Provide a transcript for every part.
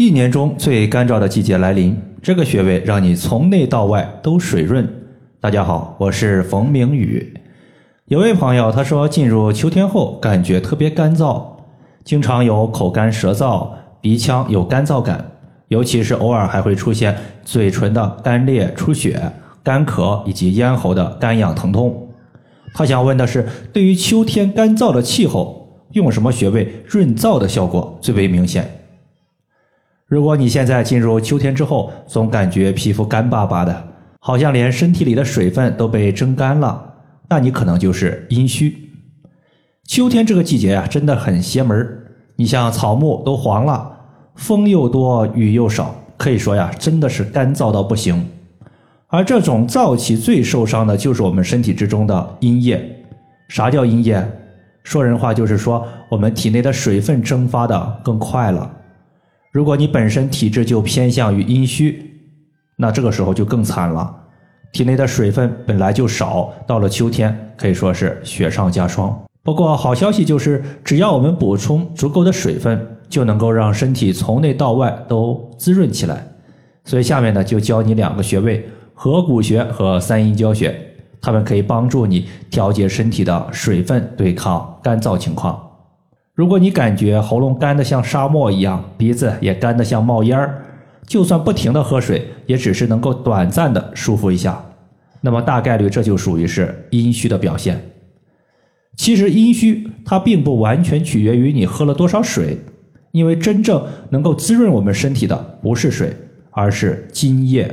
一年中最干燥的季节来临，这个穴位让你从内到外都水润。大家好，我是冯明宇。有位朋友他说，进入秋天后感觉特别干燥，经常有口干舌燥、鼻腔有干燥感，尤其是偶尔还会出现嘴唇的干裂、出血、干咳以及咽喉的干痒疼痛。他想问的是，对于秋天干燥的气候，用什么穴位润燥的效果最为明显？如果你现在进入秋天之后，总感觉皮肤干巴巴的，好像连身体里的水分都被蒸干了，那你可能就是阴虚。秋天这个季节啊，真的很邪门儿。你像草木都黄了，风又多，雨又少，可以说呀，真的是干燥到不行。而这种燥气最受伤的就是我们身体之中的阴液。啥叫阴液？说人话就是说，我们体内的水分蒸发的更快了。如果你本身体质就偏向于阴虚，那这个时候就更惨了。体内的水分本来就少，到了秋天可以说是雪上加霜。不过好消息就是，只要我们补充足够的水分，就能够让身体从内到外都滋润起来。所以下面呢，就教你两个穴位：合谷穴和三阴交穴，它们可以帮助你调节身体的水分，对抗干燥情况。如果你感觉喉咙干得像沙漠一样，鼻子也干得像冒烟儿，就算不停的喝水，也只是能够短暂的舒服一下，那么大概率这就属于是阴虚的表现。其实阴虚它并不完全取决于你喝了多少水，因为真正能够滋润我们身体的不是水，而是津液。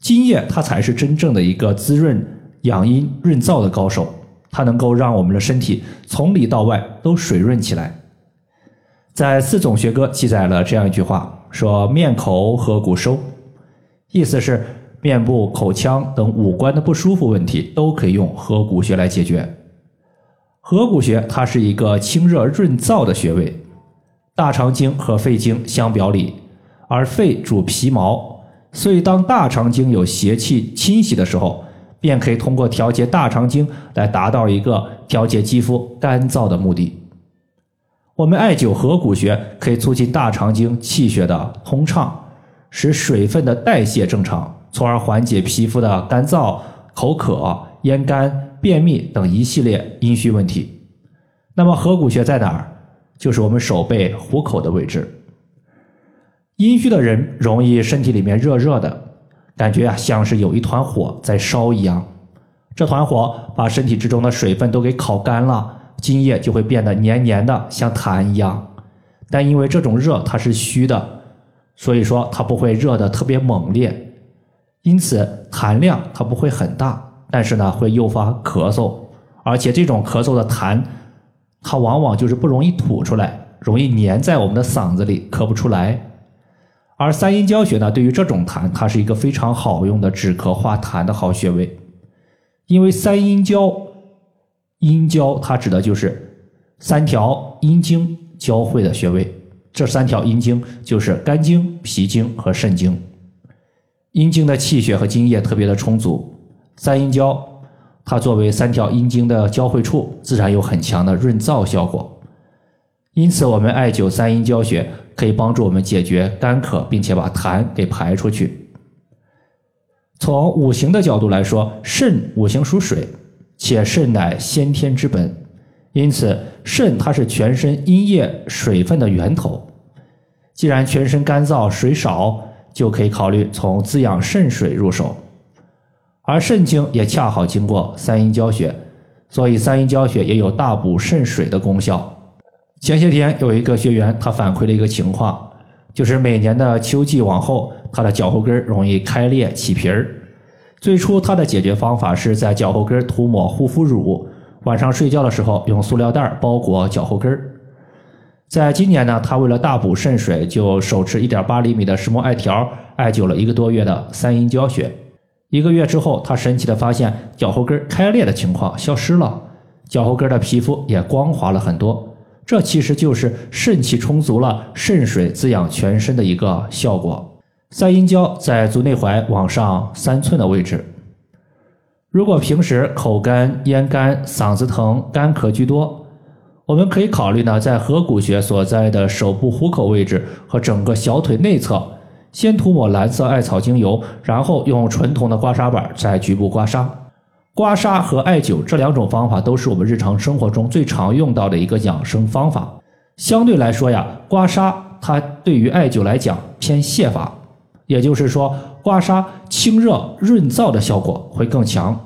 津液它才是真正的一个滋润养阴润燥的高手。它能够让我们的身体从里到外都水润起来。在四种学歌记载了这样一句话：说面口合谷收，意思是面部、口腔等五官的不舒服问题都可以用合谷穴来解决。合谷穴它是一个清热润燥的穴位，大肠经和肺经相表里，而肺主皮毛，所以当大肠经有邪气侵袭的时候。便可以通过调节大肠经来达到一个调节肌肤干燥的目的。我们艾灸合谷穴可以促进大肠经气血的通畅，使水分的代谢正常，从而缓解皮肤的干燥、口渴、咽干、便秘等一系列阴虚问题。那么合谷穴在哪儿？就是我们手背虎口的位置。阴虚的人容易身体里面热热的。感觉啊，像是有一团火在烧一样，这团火把身体之中的水分都给烤干了，津液就会变得黏黏的，像痰一样。但因为这种热它是虚的，所以说它不会热的特别猛烈，因此痰量它不会很大，但是呢会诱发咳嗽，而且这种咳嗽的痰，它往往就是不容易吐出来，容易粘在我们的嗓子里，咳不出来。而三阴交穴呢，对于这种痰，它是一个非常好用的止咳化痰的好穴位。因为三阴交，阴交它指的就是三条阴经交汇的穴位。这三条阴经就是肝经、脾经和肾经。阴经的气血和津液特别的充足，三阴交它作为三条阴经的交汇处，自然有很强的润燥效果。因此，我们艾灸三阴交穴。可以帮助我们解决干渴，并且把痰给排出去。从五行的角度来说，肾五行属水，且肾乃先天之本，因此肾它是全身阴液水分的源头。既然全身干燥水少，就可以考虑从滋养肾水入手。而肾经也恰好经过三阴交穴，所以三阴交穴也有大补肾水的功效。前些天有一个学员，他反馈了一个情况，就是每年的秋季往后，他的脚后跟容易开裂起皮儿。最初他的解决方法是在脚后跟涂抹护肤乳，晚上睡觉的时候用塑料袋包裹脚后跟。在今年呢，他为了大补肾水，就手持一点八厘米的石墨艾条艾灸了一个多月的三阴交穴。一个月之后，他神奇的发现脚后跟开裂的情况消失了，脚后跟的皮肤也光滑了很多。这其实就是肾气充足了，肾水滋养全身的一个效果。三阴交在足内踝往上三寸的位置。如果平时口干、咽干、嗓子疼、干咳居多，我们可以考虑呢，在合谷穴所在的手部虎口位置和整个小腿内侧，先涂抹蓝色艾草精油，然后用纯铜的刮痧板在局部刮痧。刮痧和艾灸这两种方法都是我们日常生活中最常用到的一个养生方法。相对来说呀，刮痧它对于艾灸来讲偏泻法，也就是说，刮痧清热润燥的效果会更强。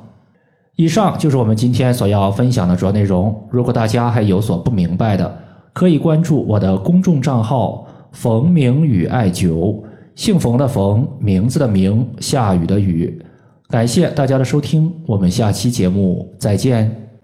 以上就是我们今天所要分享的主要内容。如果大家还有所不明白的，可以关注我的公众账号“冯明宇艾灸”，姓冯的冯，名字的名，下雨的雨。感谢大家的收听，我们下期节目再见。